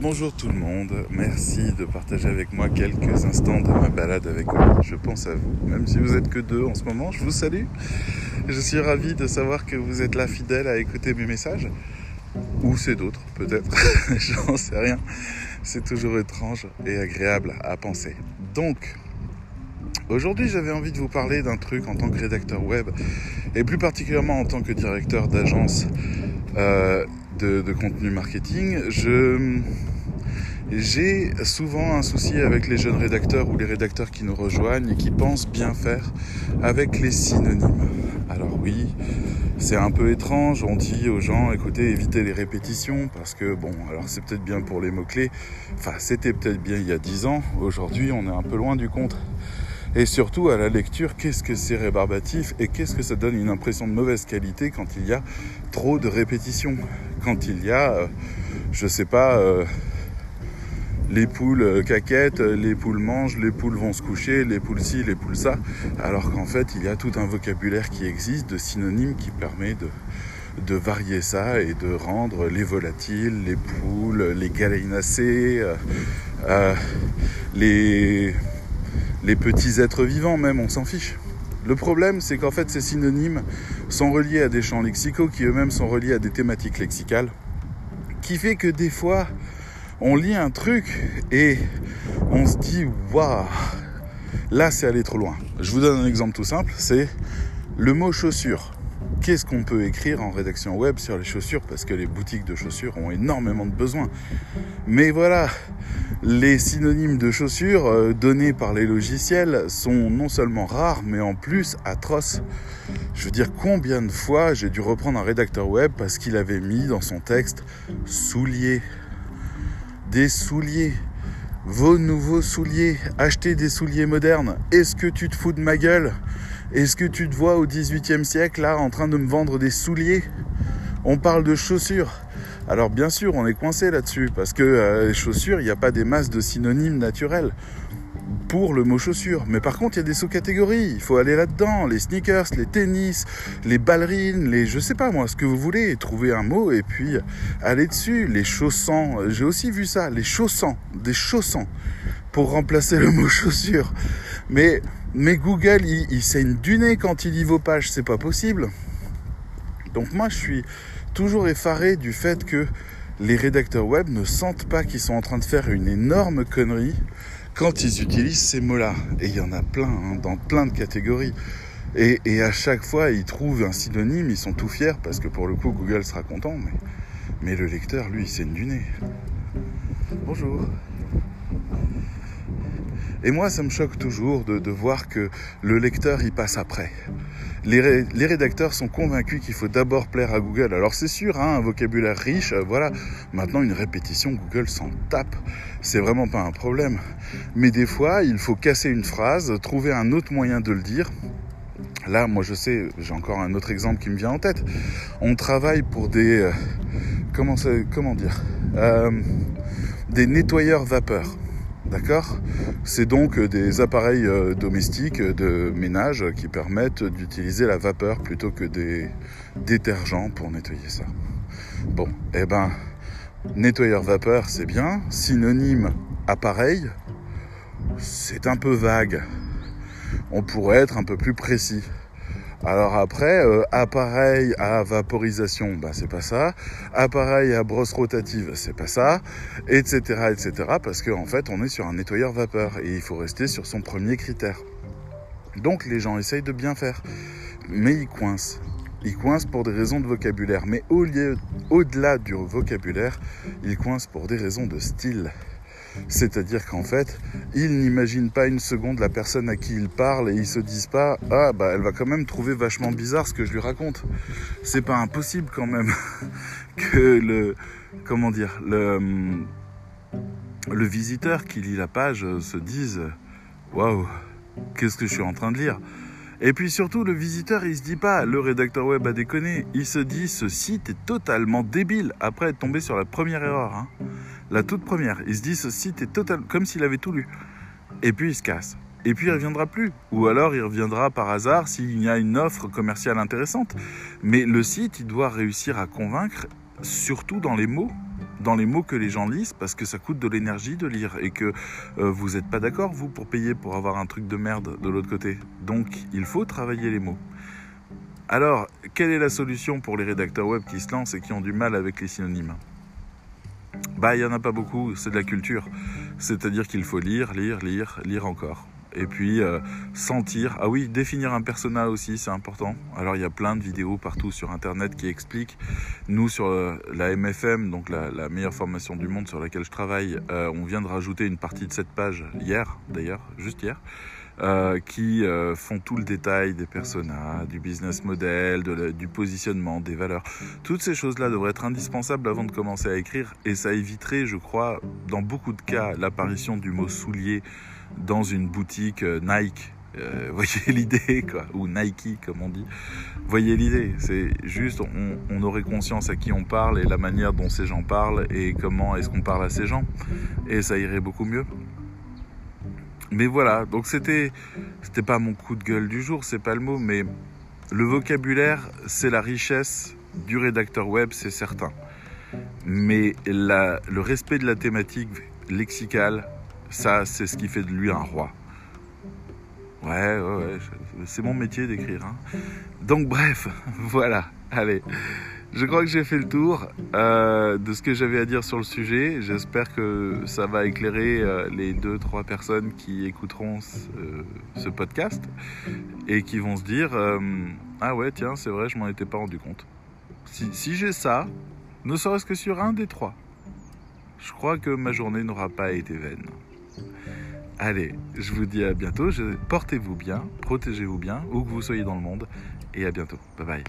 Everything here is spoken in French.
bonjour tout le monde. Merci de partager avec moi quelques instants de ma balade avec moi. Je pense à vous, même si vous êtes que deux en ce moment. Je vous salue. Je suis ravi de savoir que vous êtes là fidèle à écouter mes messages. Ou c'est d'autres, peut-être. J'en sais rien. C'est toujours étrange et agréable à penser. Donc, Aujourd'hui, j'avais envie de vous parler d'un truc en tant que rédacteur web et plus particulièrement en tant que directeur d'agence euh, de, contenu marketing. J'ai souvent un souci avec les jeunes rédacteurs ou les rédacteurs qui nous rejoignent et qui pensent bien faire avec les synonymes. Alors oui, c'est un peu étrange, on dit aux gens écoutez, évitez les répétitions parce que bon, alors c'est peut-être bien pour les mots-clés, enfin c'était peut-être bien il y a 10 ans, aujourd'hui on est un peu loin du compte. Et surtout à la lecture, qu'est-ce que c'est rébarbatif et qu'est-ce que ça donne une impression de mauvaise qualité quand il y a trop de répétitions, quand il y a, euh, je sais pas, euh, les poules euh, caquettent, les poules mangent, les poules vont se coucher, les poules ci, les poules ça, alors qu'en fait il y a tout un vocabulaire qui existe de synonymes qui permet de, de varier ça et de rendre les volatiles, les poules, les galénacées, euh, euh, les, les petits êtres vivants même, on s'en fiche. Le problème, c'est qu'en fait, ces synonymes sont reliés à des champs lexicaux qui eux-mêmes sont reliés à des thématiques lexicales, qui fait que des fois, on lit un truc et on se dit waouh, là c'est allé trop loin. Je vous donne un exemple tout simple, c'est le mot chaussure. Qu'est-ce qu'on peut écrire en rédaction web sur les chaussures? Parce que les boutiques de chaussures ont énormément de besoins. Mais voilà, les synonymes de chaussures euh, donnés par les logiciels sont non seulement rares mais en plus atroces. Je veux dire combien de fois j'ai dû reprendre un rédacteur web parce qu'il avait mis dans son texte soulier des souliers, vos nouveaux souliers, acheter des souliers modernes. Est-ce que tu te fous de ma gueule? Est-ce que tu te vois au 18e siècle là en train de me vendre des souliers? On parle de chaussures. Alors bien sûr, on est coincé là-dessus parce que euh, les chaussures, il n'y a pas des masses de synonymes naturels le mot chaussure. Mais par contre, il y a des sous-catégories. Il faut aller là-dedans. Les sneakers, les tennis, les ballerines, les je sais pas moi, ce que vous voulez. Trouver un mot et puis aller dessus. Les chaussants. J'ai aussi vu ça. Les chaussants. Des chaussants. Pour remplacer le mot chaussure. Mais, mais Google, il, il saigne du nez quand il lit vos pages. C'est pas possible. Donc moi, je suis toujours effaré du fait que les rédacteurs web ne sentent pas qu'ils sont en train de faire une énorme connerie quand ils utilisent ces mots-là. Et il y en a plein, hein, dans plein de catégories. Et, à chaque fois, ils trouvent un synonyme, ils sont tout fiers, parce que pour le coup, Google sera content, mais, le lecteur, lui, il saigne du nez. Bonjour. Et moi, ça me choque toujours de, de voir que le lecteur, il passe après. Les, ré, les, rédacteurs sont convaincus qu'il faut d'abord plaire à Google. Alors c'est sûr, hein, un vocabulaire riche, euh, voilà. Maintenant, une répétition, Google s'en tape. C'est vraiment pas un problème. Mais des fois, il faut casser une phrase, trouver un autre moyen de le dire. Là, moi, je sais, j'ai encore un autre exemple qui me vient en tête. On travaille pour des, euh, comment, comment dire, euh, des nettoyeurs vapeur. D'accord? C'est donc des appareils domestiques de ménage qui permettent d'utiliser la vapeur plutôt que des détergents pour nettoyer ça. Bon, eh ben, nettoyeur vapeur, c'est bien. Synonyme appareil, c'est un peu vague. On pourrait être un peu plus précis. Alors après, euh, appareil à vaporisation, bah c'est pas ça. Appareil à brosse rotative, c'est pas ça, etc., etc. Parce qu'en en fait, on est sur un nettoyeur vapeur et il faut rester sur son premier critère. Donc les gens essayent de bien faire, mais ils coincent. Ils coincent pour des raisons de vocabulaire, mais au-delà du vocabulaire, ils coincent pour des raisons de style. C'est-à-dire qu'en fait, ils n'imaginent pas une seconde la personne à qui ils parlent et ils se disent pas ah bah elle va quand même trouver vachement bizarre ce que je lui raconte. C'est pas impossible quand même que le comment dire le le visiteur qui lit la page se dise waouh qu'est-ce que je suis en train de lire? Et puis surtout, le visiteur, il se dit pas, le rédacteur web a déconné. Il se dit, ce site est totalement débile. Après être tombé sur la première erreur, hein. la toute première. Il se dit, ce site est total, comme s'il avait tout lu. Et puis il se casse. Et puis il reviendra plus. Ou alors il reviendra par hasard s'il y a une offre commerciale intéressante. Mais le site, il doit réussir à convaincre, surtout dans les mots. Dans les mots que les gens lisent parce que ça coûte de l'énergie de lire et que euh, vous n'êtes pas d'accord, vous, pour payer pour avoir un truc de merde de l'autre côté. Donc, il faut travailler les mots. Alors, quelle est la solution pour les rédacteurs web qui se lancent et qui ont du mal avec les synonymes? Bah, il n'y en a pas beaucoup, c'est de la culture. C'est-à-dire qu'il faut lire, lire, lire, lire encore et puis euh, sentir. Ah oui, définir un persona aussi, c'est important. Alors il y a plein de vidéos partout sur Internet qui expliquent. Nous sur euh, la MFM, donc la, meilleure formation du monde sur laquelle je travaille, euh, on vient de rajouter une partie de cette page hier, d'ailleurs, juste hier. qui font tout le détail des personas, du business model, du positionnement, des valeurs. Toutes ces choses-là devraient être indispensables avant de commencer à écrire et ça éviterait, je crois, dans beaucoup de cas, l'apparition du mot soulier dans une boutique euh, Nike. Euh, voyez l'idée, quoi, ou Nike comme on dit. Voyez l'idée, c'est juste on, aurait conscience à qui on parle et la manière dont ces gens parlent et comment est-ce qu'on parle à ces gens, et ça irait beaucoup mieux. Mais voilà, donc c'était c'était pas mon coup de gueule du jour, c'est pas le mot, mais le vocabulaire, c'est la richesse du rédacteur web, c'est certain. Mais le respect de la thématique lexicale, ça, c'est ce qui fait de lui un roi. Ouais, ouais, ouais, c'est mon métier d'écrire. Hein. Donc bref, voilà, allez. Je crois que j'ai fait le tour euh, de ce que j'avais à dire sur le sujet. J'espère que ça va éclairer euh, les deux, trois personnes qui écouteront ce, podcast et qui vont se dire Ah ouais, tiens, c'est vrai, je m'en étais pas rendu compte. Si j'ai ça, ne serait-ce que sur un des trois, je crois que ma journée n'aura pas été vaine. Allez, je vous dis à bientôt. Portez-vous bien, protégez-vous bien, où que vous soyez dans le monde. Et à bientôt. Bye bye.